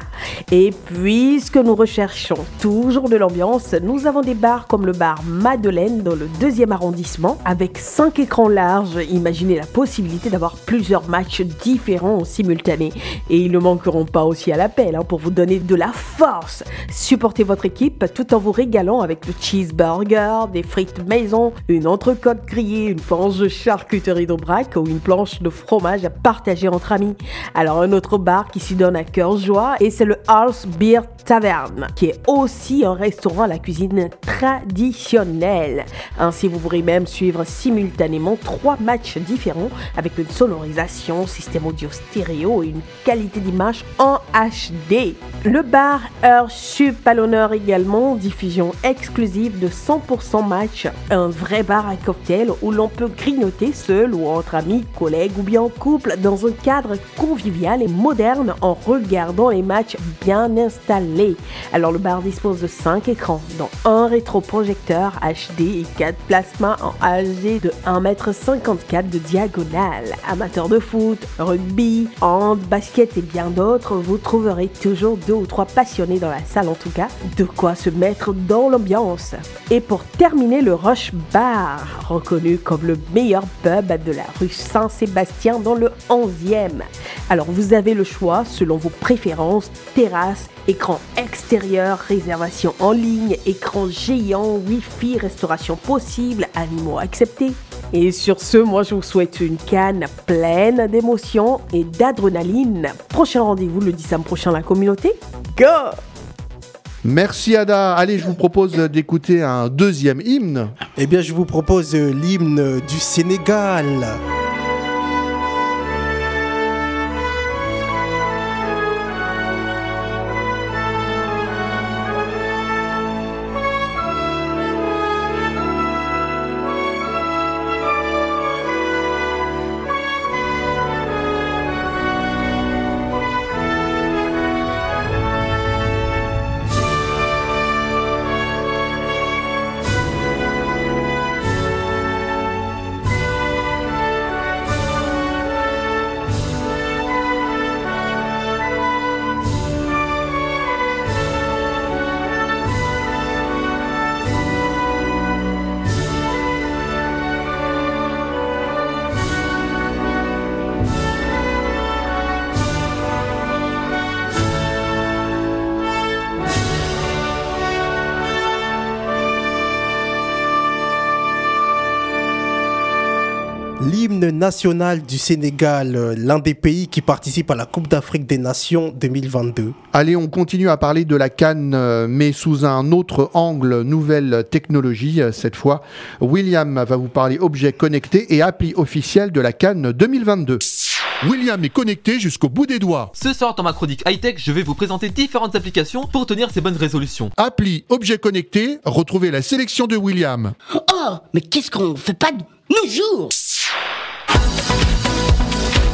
Et puisque nous recherchons toujours de l'ambiance, nous avons des bars comme le bar Madeleine dans le 2e arrondissement, avec 5 écrans larges. Imaginez la possibilité d'avoir plusieurs matchs différents en simultané. Et ils ne manqueront pas aussi à l'appel hein, pour vous donner de la force. Supportez votre équipe tout en vous régalant avec le cheeseburger, des frites maison, une entrecôte grillée, une planche de charcuterie d'Aubrac ou une planche de fromage à partager entre amis. Alors un autre bar qui s'y donne à cœur joie et c'est le House Beer Tavern, qui est aussi un restaurant à la cuisine traditionnelle. Ainsi, vous pourrez même suivre simultanément trois matchs différents avec une sonorisation, système audio stéréo et une qualité d'image en HD. Le bar Heure Sup à l'honneur également, diffusion exclusive de 100% match, un vrai bar à cocktail où l'on peut grignoter seul ou entre amis, collègues ou bien en couple dans un cadre convivial et moderne en regardant les matchs bien installés. Alors le bar dispose de 5 écrans, dont un rétroprojecteur HD et 4 plasmas en HD de 1m54 de diagonale. Amateurs de foot, rugby, hand, basket et bien d'autres, vous trouverez toujours deux ou trois passionnés dans la salle en tout cas, de quoi se mettre dans l'ambiance. Et pour terminer, le Rush Bar, reconnu comme le meilleur pub de la rue Saint-Sébastien dans le 11e. Alors vous avez le choix selon vos préférences, terrasse, écran extérieur, réservation en ligne, écran géant, wifi, restauration possible, animaux acceptés. Et sur ce, moi je vous souhaite une canne pleine d'émotions et d'adrénaline. Prochain rendez-vous le 10 prochain la communauté. Go Merci Ada. Allez, je vous propose d'écouter un deuxième hymne. Eh bien, je vous propose euh, l'hymne du Sénégal. National du Sénégal, euh, l'un des pays qui participe à la Coupe d'Afrique des Nations 2022. Allez, on continue à parler de la Cannes, euh, mais sous un autre angle, nouvelle technologie. euh, Cette fois, William va vous parler objets connectés et appli officielle de la Cannes 2022. William est connecté jusqu'au bout des doigts. Ce soir dans ma chronique high-tech, je vais vous présenter différentes applications pour tenir ces bonnes résolutions. Appli objets connectés, retrouvez la sélection de William. Oh, mais qu'est-ce qu'on fait pas de nos jours?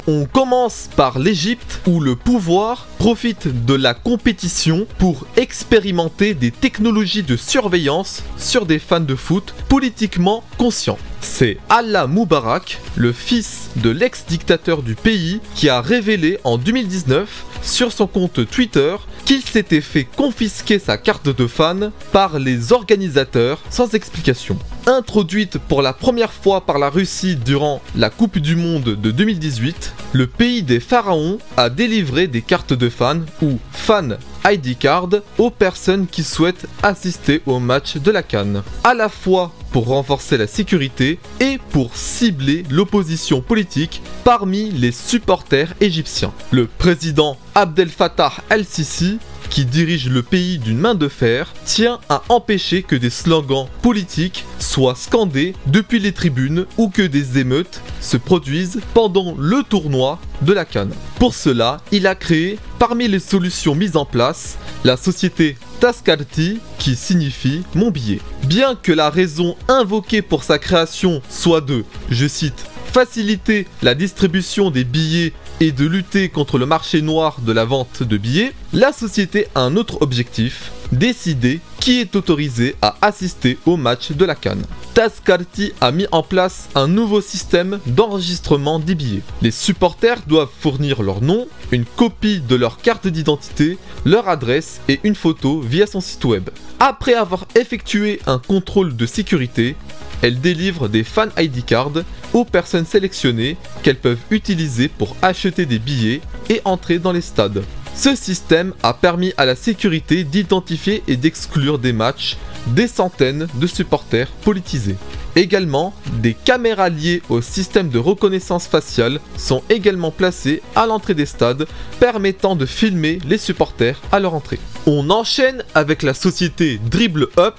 On commence par l'Égypte où le pouvoir profite de la compétition pour expérimenter des technologies de surveillance sur des fans de foot politiquement conscients. C'est Allah Moubarak, le fils de l'ex-dictateur du pays, qui a révélé en 2019 sur son compte Twitter qu'il s'était fait confisquer sa carte de fan par les organisateurs sans explication. Introduite pour la première fois par la Russie durant la Coupe du Monde de 2018, le pays des pharaons a délivré des cartes de fans ou fan ID card aux personnes qui souhaitent assister au match de la Cannes, à la fois pour renforcer la sécurité et pour cibler l'opposition politique parmi les supporters égyptiens. Le président Abdel Fattah el-Sisi qui dirige le pays d'une main de fer, tient à empêcher que des slogans politiques soient scandés depuis les tribunes ou que des émeutes se produisent pendant le tournoi de la Cannes. Pour cela, il a créé, parmi les solutions mises en place, la société Tascarti, qui signifie mon billet. Bien que la raison invoquée pour sa création soit de, je cite, faciliter la distribution des billets et de lutter contre le marché noir de la vente de billets, la société a un autre objectif, décider qui est autorisé à assister au match de la Cannes. Tascarti a mis en place un nouveau système d'enregistrement des billets. Les supporters doivent fournir leur nom, une copie de leur carte d'identité, leur adresse et une photo via son site web. Après avoir effectué un contrôle de sécurité, elle délivre des fan ID cards aux personnes sélectionnées qu'elles peuvent utiliser pour acheter des billets et entrer dans les stades. Ce système a permis à la sécurité d'identifier et d'exclure des matchs des centaines de supporters politisés. Également, des caméras liées au système de reconnaissance faciale sont également placées à l'entrée des stades, permettant de filmer les supporters à leur entrée. On enchaîne avec la société Dribble Up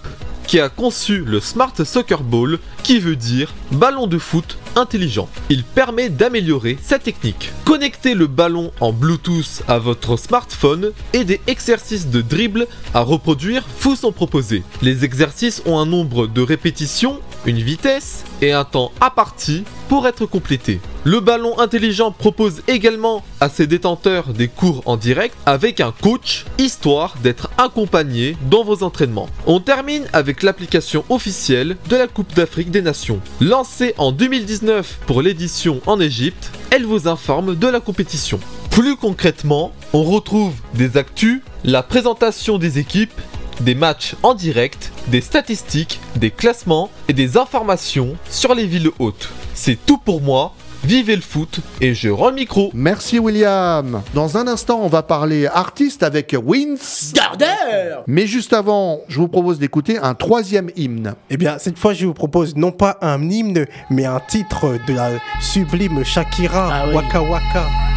qui a conçu le Smart Soccer Ball, qui veut dire ballon de foot intelligent. Il permet d'améliorer sa technique. Connectez le ballon en Bluetooth à votre smartphone et des exercices de dribble à reproduire vous sont proposés. Les exercices ont un nombre de répétitions, une vitesse et un temps à partie pour être complétés. Le ballon intelligent propose également à ses détenteurs des cours en direct avec un coach, histoire d'être accompagné dans vos entraînements. On termine avec l'application officielle de la Coupe d'Afrique des Nations. Lancée en 2019 pour l'édition en Égypte, elle vous informe de la compétition. Plus concrètement, on retrouve des actus, la présentation des équipes, des matchs en direct, des statistiques, des classements et des informations sur les villes hautes. C'est tout pour moi. Vivez le foot et je rends le micro. Merci William. Dans un instant, on va parler artiste avec Wins. Gardeur Mais juste avant, je vous propose d'écouter un troisième hymne. Eh bien, cette fois, je vous propose non pas un hymne, mais un titre de la sublime Shakira, Ah oui. Waka Waka.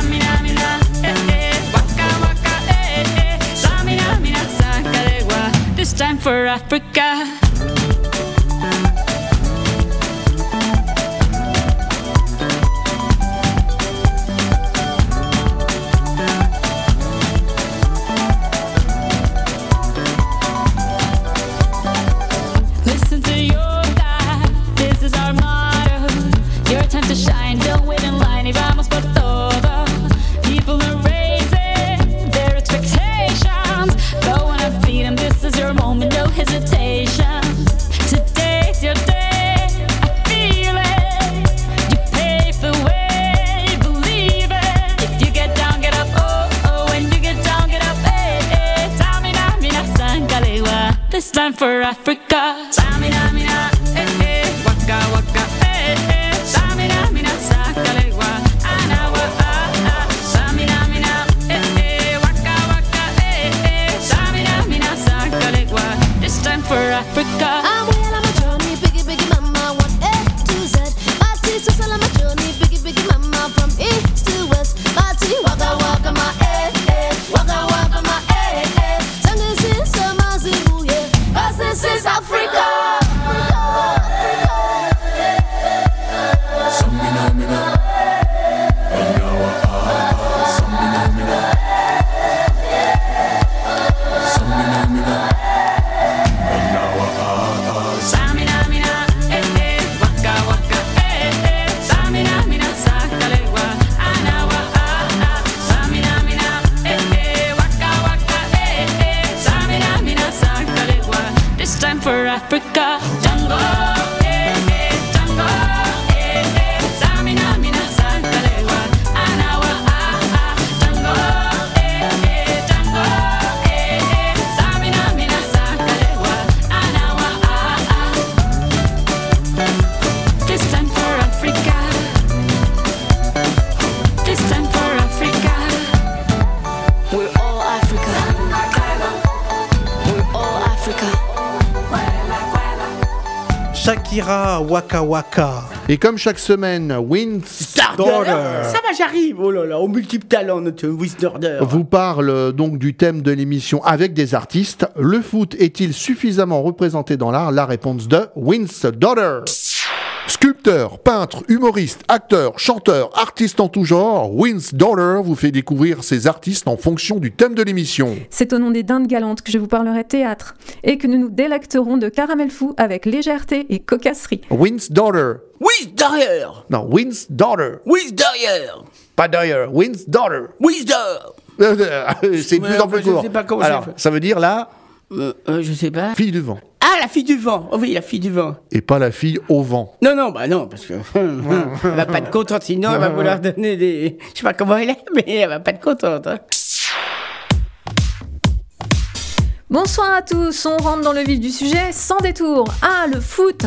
Time for Africa. For Africa. Waka Waka. Et comme chaque semaine, Wins Daughter Ça va, j'arrive. Oh là là, au multiple talent, notre Wisdorder. vous parle donc du thème de l'émission avec des artistes. Le foot est-il suffisamment représenté dans l'art? La réponse de Wins Daughter. Sculpteur, peintre, humoriste, acteur, chanteur, artiste en tout genre, Wins Daughter vous fait découvrir ces artistes en fonction du thème de l'émission. C'est au nom des dindes galantes que je vous parlerai théâtre et que nous nous délecterons de caramel fou avec légèreté et cocasserie. Wins Daughter. Wisdorder. Non, Wins Daughter. Wisdorder. Pas Dyer, Wins Daughter. Wisdor. C'est de Ouais, plus en plus je court. sais pas comment Alors, c'est ça veut dire la Euh, euh, je sais pas. fille du vent. Ah, la fille du vent. Oh oui, la fille du vent. Et pas la fille au vent. Non, non, bah non, parce que elle va pas être contente, sinon elle va vouloir donner des. Je sais pas comment elle est, mais elle va pas être contente. hein. Bonsoir à tous, on rentre dans le vif du sujet sans détour. Ah, le foot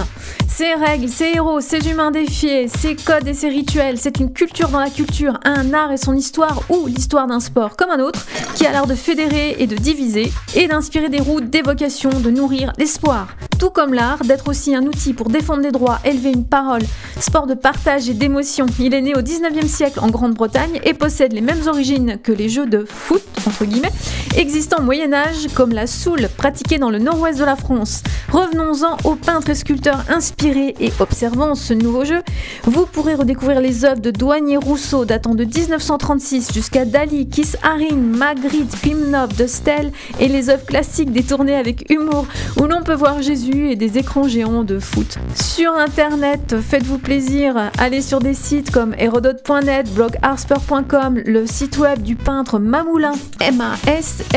Ses règles, ses héros, ses humains défiés, ses codes et ses rituels, c'est une culture dans la culture, un art et son histoire, ou l'histoire d'un sport comme un autre, qui a l'art de fédérer et de diviser, et d'inspirer des routes d'évocation, de nourrir l'espoir. Tout comme l'art d'être aussi un outil pour défendre des droits, élever une parole, sport de partage et d'émotion. Il est né au 19e siècle en Grande-Bretagne et possède les mêmes origines que les jeux de foot, entre guillemets, existant au Moyen-Âge, comme la soule pratiquée dans le nord-ouest de la France. Revenons-en aux peintres et sculpteurs inspirés et observant ce nouveau jeu. Vous pourrez redécouvrir les œuvres de Douanier Rousseau datant de 1936 jusqu'à Dali, Kiss Haring, Magritte, Pimnov, de Stel et les œuvres classiques détournées avec humour où l'on peut voir Jésus et des écrans géants de foot. Sur internet, faites-vous plaisir, allez sur des sites comme Hérodote.net, blogharper.com, le site web du peintre Mamoulin, M-A-S-M-O-U-L-I-N,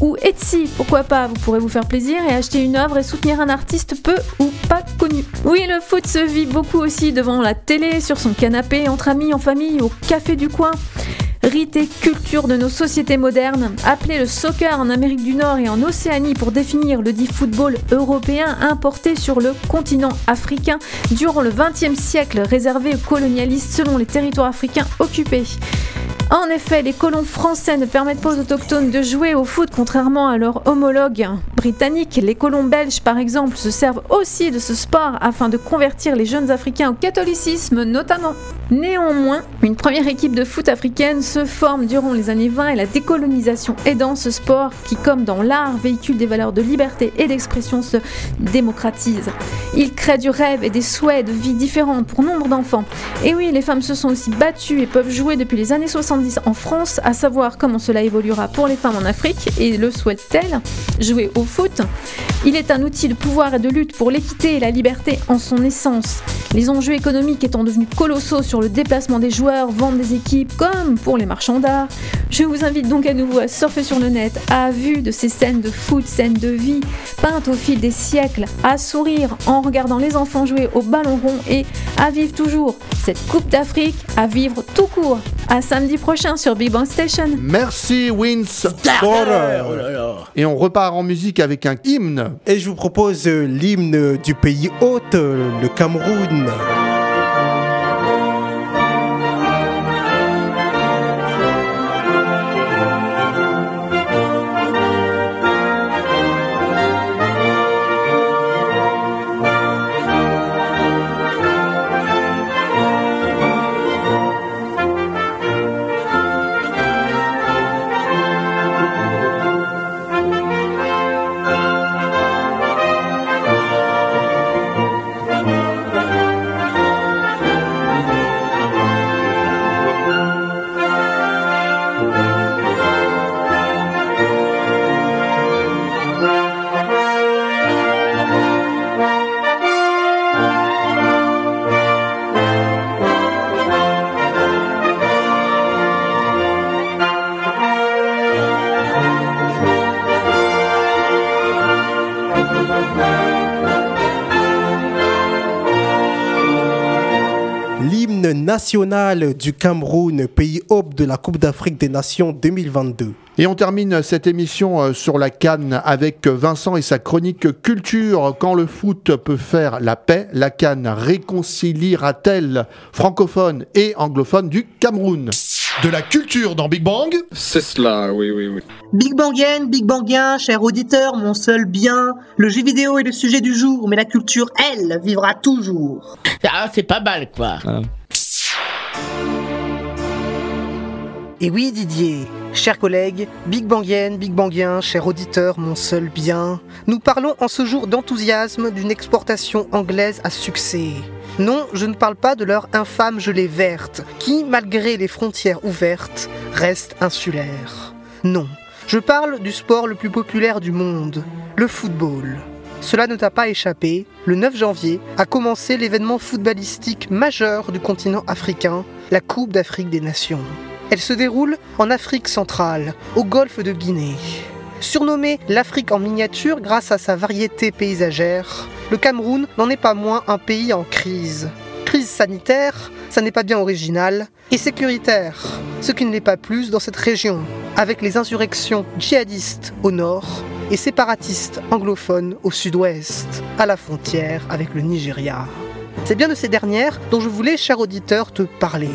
ou Etsy, pourquoi pas, vous pourrez vous faire plaisir et acheter une œuvre et soutenir un artiste peu ou pas connu. Oui, le foot se vit beaucoup aussi devant la télé, sur son canapé, entre amis, en famille, au café du coin. Brité culture de nos sociétés modernes, appelé le soccer en Amérique du Nord et en Océanie pour définir le dit football européen importé sur le continent africain durant le XXe siècle, réservé aux colonialistes selon les territoires africains occupés. En effet, les colons français ne permettent pas aux autochtones de jouer au foot contrairement à leurs homologues britanniques. Les colons belges, par exemple, se servent aussi de ce sport afin de convertir les jeunes africains au catholicisme notamment. Néanmoins, une première équipe de foot africaine se forme durant les années 20 et la décolonisation aidant ce sport qui, comme dans l'art, véhicule des valeurs de liberté et d'expression, se démocratise. Il crée du rêve et des souhaits de vie différents pour nombre d'enfants. Et oui, les femmes se sont aussi battues et peuvent jouer depuis les années 70 en France, à savoir comment cela évoluera pour les femmes en Afrique, et le souhaitent-elles, jouer au foot? Il est un outil de pouvoir et de lutte pour l'équité et la liberté en son essence. Les enjeux économiques étant devenus colossaux sur le déplacement des joueurs, vente des équipes, comme pour les marchands d'art. Je vous invite donc à nouveau à surfer sur le net, à vue de ces scènes de foot, scènes de vie, peintes au fil des siècles, à sourire en regardant les enfants jouer au ballon rond et à vivre toujours cette Coupe d'Afrique, à vivre tout court. À samedi prochain sur Big Bang Station. Merci Vince. Et on repart en musique avec un hymne. Et je vous propose euh, l'hymne du pays hôte, euh, le Cameroun. National du Cameroun, pays hôte de la Coupe d'Afrique des Nations 2022. Et on termine cette émission euh, sur la Cannes avec Vincent et sa chronique culture. Quand le foot peut faire la paix, la Cannes réconciliera-t-elle francophones et anglophones du Cameroun? De la culture dans Big Bang? C'est cela, oui, oui, oui. Big Bangien, Big Bangien, cher auditeur, mon seul bien. Le jeu vidéo est le sujet du jour, mais la culture, elle, vivra toujours. Ah, c'est pas mal, quoi. Et oui, Didier, chers collègues, Big Bangien, Big Bangien, cher auditeur, mon seul bien, nous parlons en ce jour d'enthousiasme d'une exportation anglaise à succès. Non, je ne parle pas de leur infâme gelée verte, qui, malgré les frontières ouvertes, reste insulaire. Non, je parle du sport le plus populaire du monde, le football. Cela ne t'a pas échappé, le 9 janvier a commencé l'événement footballistique majeur du continent africain, la Coupe d'Afrique des Nations. Elle se déroule en Afrique centrale, au golfe de Guinée. Surnommé l'Afrique en miniature grâce à sa variété paysagère, le Cameroun n'en est pas moins un pays en crise. Crise sanitaire, ça n'est pas bien original, et sécuritaire, ce qui ne l'est pas plus dans cette région, avec les insurrections djihadistes au nord et séparatistes anglophones au sud-ouest, à la frontière avec le Nigeria. C'est bien de ces dernières dont je voulais, cher auditeur, te parler.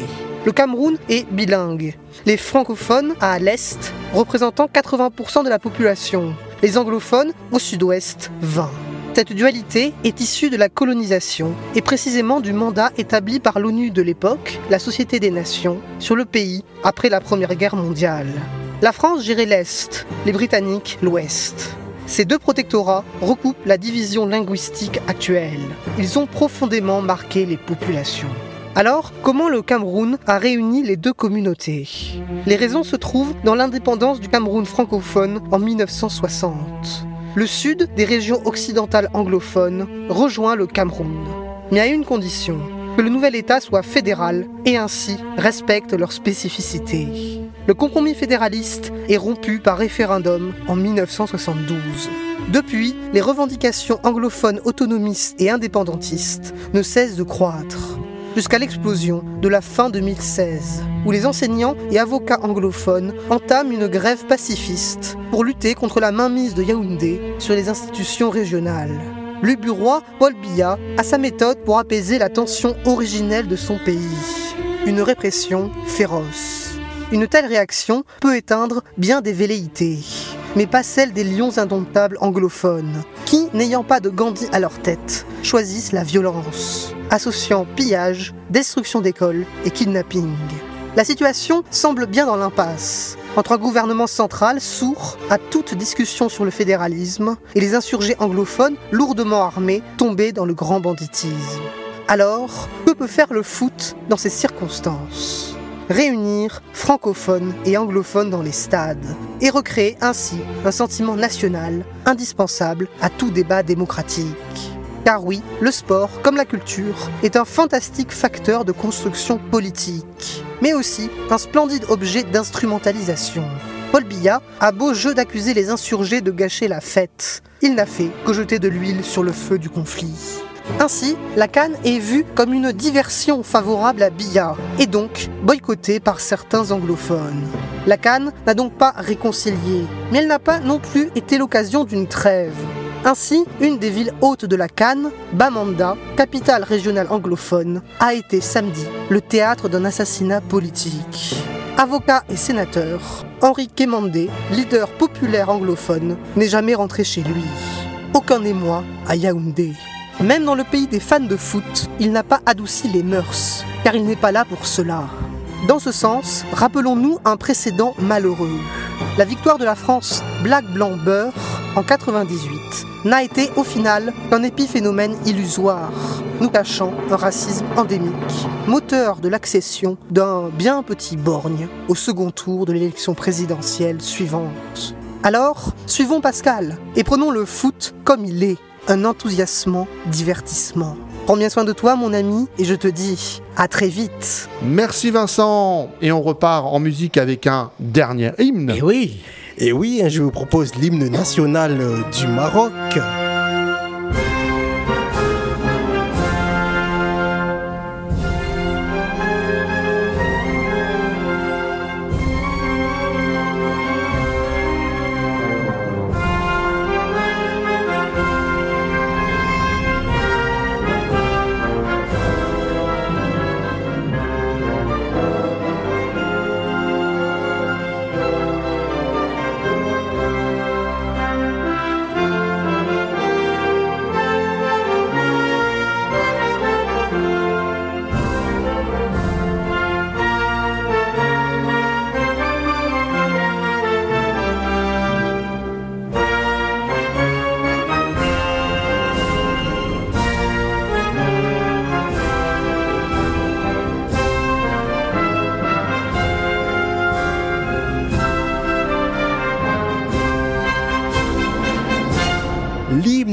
Le Cameroun est bilingue. Les francophones à l'est représentant 80% de la population, les anglophones au sud-ouest 20%. Cette dualité est issue de la colonisation et précisément du mandat établi par l'ONU de l'époque, la Société des Nations, sur le pays après la Première Guerre mondiale. La France gérait l'Est, les Britanniques l'Ouest. Ces deux protectorats recoupent la division linguistique actuelle. Ils ont profondément marqué les populations. Alors, comment le Cameroun a réuni les deux communautés? Les raisons se trouvent dans l'indépendance du Cameroun francophone en 1960. Le sud des régions occidentales anglophones rejoint le Cameroun. Mais à une condition, que le nouvel État soit fédéral et ainsi respecte leurs spécificités. Le compromis fédéraliste est rompu par référendum en 1972. Depuis, les revendications anglophones autonomistes et indépendantistes ne cessent de croître. Jusqu'à l'explosion de la fin 2016, où les enseignants et avocats anglophones entament une grève pacifiste pour lutter contre la mainmise de Yaoundé sur les institutions régionales. Le bureau Paul Biya a sa méthode pour apaiser la tension originelle de son pays. Une répression féroce. Une telle réaction peut éteindre bien des velléités, mais pas celle des lions indomptables anglophones, qui, n'ayant pas de Gandhi à leur tête, choisissent la violence, associant pillage, destruction d'écoles et kidnapping. La situation semble bien dans l'impasse, entre un gouvernement central sourd à toute discussion sur le fédéralisme et les insurgés anglophones lourdement armés tombés dans le grand banditisme. Alors, que peut faire le foot dans ces circonstances? Réunir francophones et anglophones dans les stades et recréer ainsi un sentiment national indispensable à tout débat démocratique. Car oui, le sport, comme la culture, est un fantastique facteur de construction politique, mais aussi un splendide objet d'instrumentalisation. Paul Biya a beau jeu d'accuser les insurgés de gâcher la fête. Il n'a fait que jeter de l'huile sur le feu du conflit. Ainsi, la Cannes est vue comme une diversion favorable à Biya, et donc boycottée par certains anglophones. La Cannes n'a donc pas réconcilié, mais elle n'a pas non plus été l'occasion d'une trêve. Ainsi, une des villes hautes de la Cannes, Bamanda, capitale régionale anglophone, a été samedi le théâtre d'un assassinat politique. Avocat et sénateur, Henri Kemandé, leader populaire anglophone, n'est jamais rentré chez lui. Aucun émoi à Yaoundé. Même dans le pays des fans de foot, il n'a pas adouci les mœurs, car il n'est pas là pour cela. Dans ce sens, rappelons-nous un précédent malheureux. La victoire de la France Black Blanc Beurre en 98 n'a été au final qu'un épiphénomène illusoire, nous cachant un racisme endémique, moteur de l'accession d'un bien petit borgne au second tour de l'élection présidentielle suivante. Alors, suivons Pascal et prenons le foot comme il est, un enthousiasmant divertissement. Prends bien soin de toi mon ami et je te dis à très vite. Merci Vincent. Et on repart en musique avec un dernier hymne. Et oui. Et oui, je vous propose l'hymne national euh, du Maroc.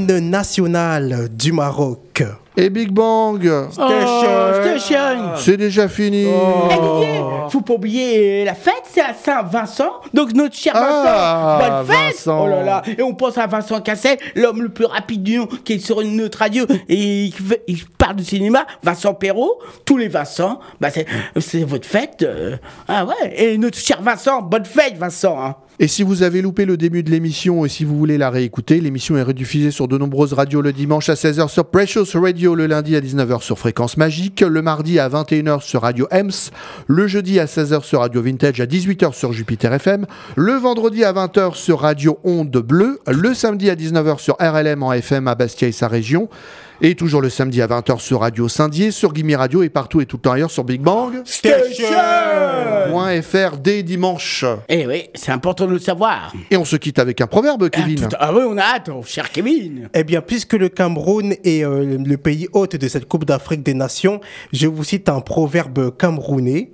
L'hymne national du Maroc. Et Big Bang Oh, Station. C'est déjà fini Eh, Didier, faut pas oublier la fête, c'est à Saint-Vincent. Donc notre cher Ah, Vincent, bonne fête. Vincent. Oh là là, et on pense à Vincent Cassel, l'homme le plus rapide du monde, qui est sur une autre radio et il, fait- il parle de cinéma. Vincent Perrault, tous les Vincent, bah c'est, c'est votre fête. euh, ah ouais, et notre cher Vincent, bonne fête Vincent. hein. Et si vous avez loupé le début de l'émission et si vous voulez la réécouter, l'émission est rediffusée sur de nombreuses radios le dimanche à 16h sur Precious Radio, le lundi à 19h sur Fréquence Magique, le mardi à 21h sur Radio Ems, le jeudi à 16h sur Radio Vintage, à 18h sur Jupiter FM, le vendredi à 20h sur Radio Onde Bleue, le samedi à 19h sur RLM en FM à Bastia et sa région, et toujours le samedi à 20h sur Radio Saint-Dié, sur Gimme Radio et partout et tout le temps ailleurs sur Big Bang. .fr dès dimanche. Eh oui, c'est important de le savoir. Et on se quitte avec un proverbe, Kevin. Ah oui, on a hâte, oh, cher Kevin. Eh bien, puisque le Cameroun est euh, le pays hôte de cette Coupe d'Afrique des Nations, je vous cite un proverbe camerounais.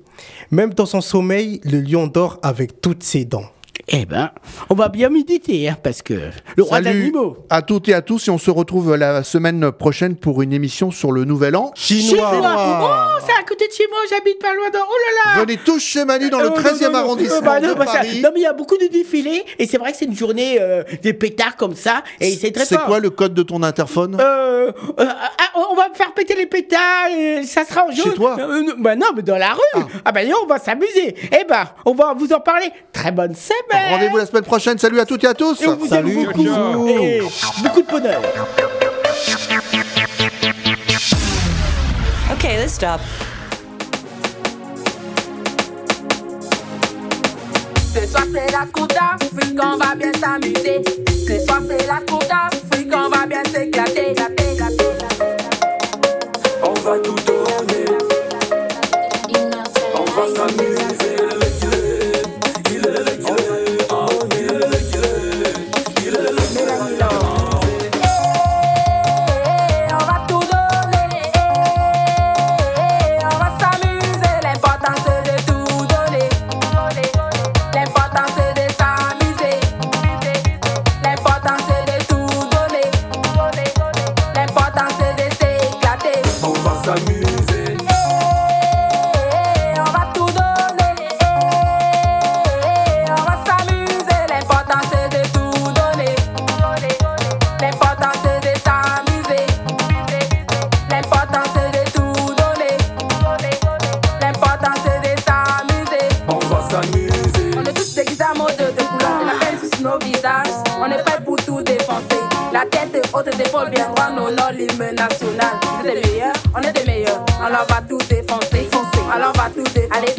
Même dans son sommeil, le lion dort avec toutes ses dents. Eh ben, on va bien méditer, hein, parce que le roi Salut d'animaux. à toutes et à tous et on se retrouve la semaine prochaine pour une émission sur le Nouvel An Chinois. Oh, c'est à côté de chez moi, j'habite pas loin de. Oh là là Venez tous chez Manu dans le Euh, non, 13e non, non. arrondissement Euh, bah, non, de bah, ça- Paris. non, mais il y a beaucoup de défilés et c'est vrai que c'est une journée euh, des pétards comme ça et c'est très C'est fort. quoi le code de ton interphone? Euh, euh, ah, on va faire péter les pétards, et ça sera en jaune. Chez toi? Euh, non, Bah non, mais dans la rue. Ah, bah non, on va s'amuser. Eh ben, on va vous en parler. Très bonne semaine. Rendez-vous la semaine prochaine. Salut à toutes et à tous. Et on vous aime beaucoup. Et beaucoup de bonheur. Okay, let's stop. Ce soir c'est la cour d'Afrique, on va bien s'amuser. Ce soir c'est la cour d'Afrique, on va bien s'éclater. On va tout donner. Épaules bien droites, on honore l'hymne national. Vous êtes les meilleurs, on est des meilleurs. Alors on va tout défoncer. Alors on va tout défoncer. Allez,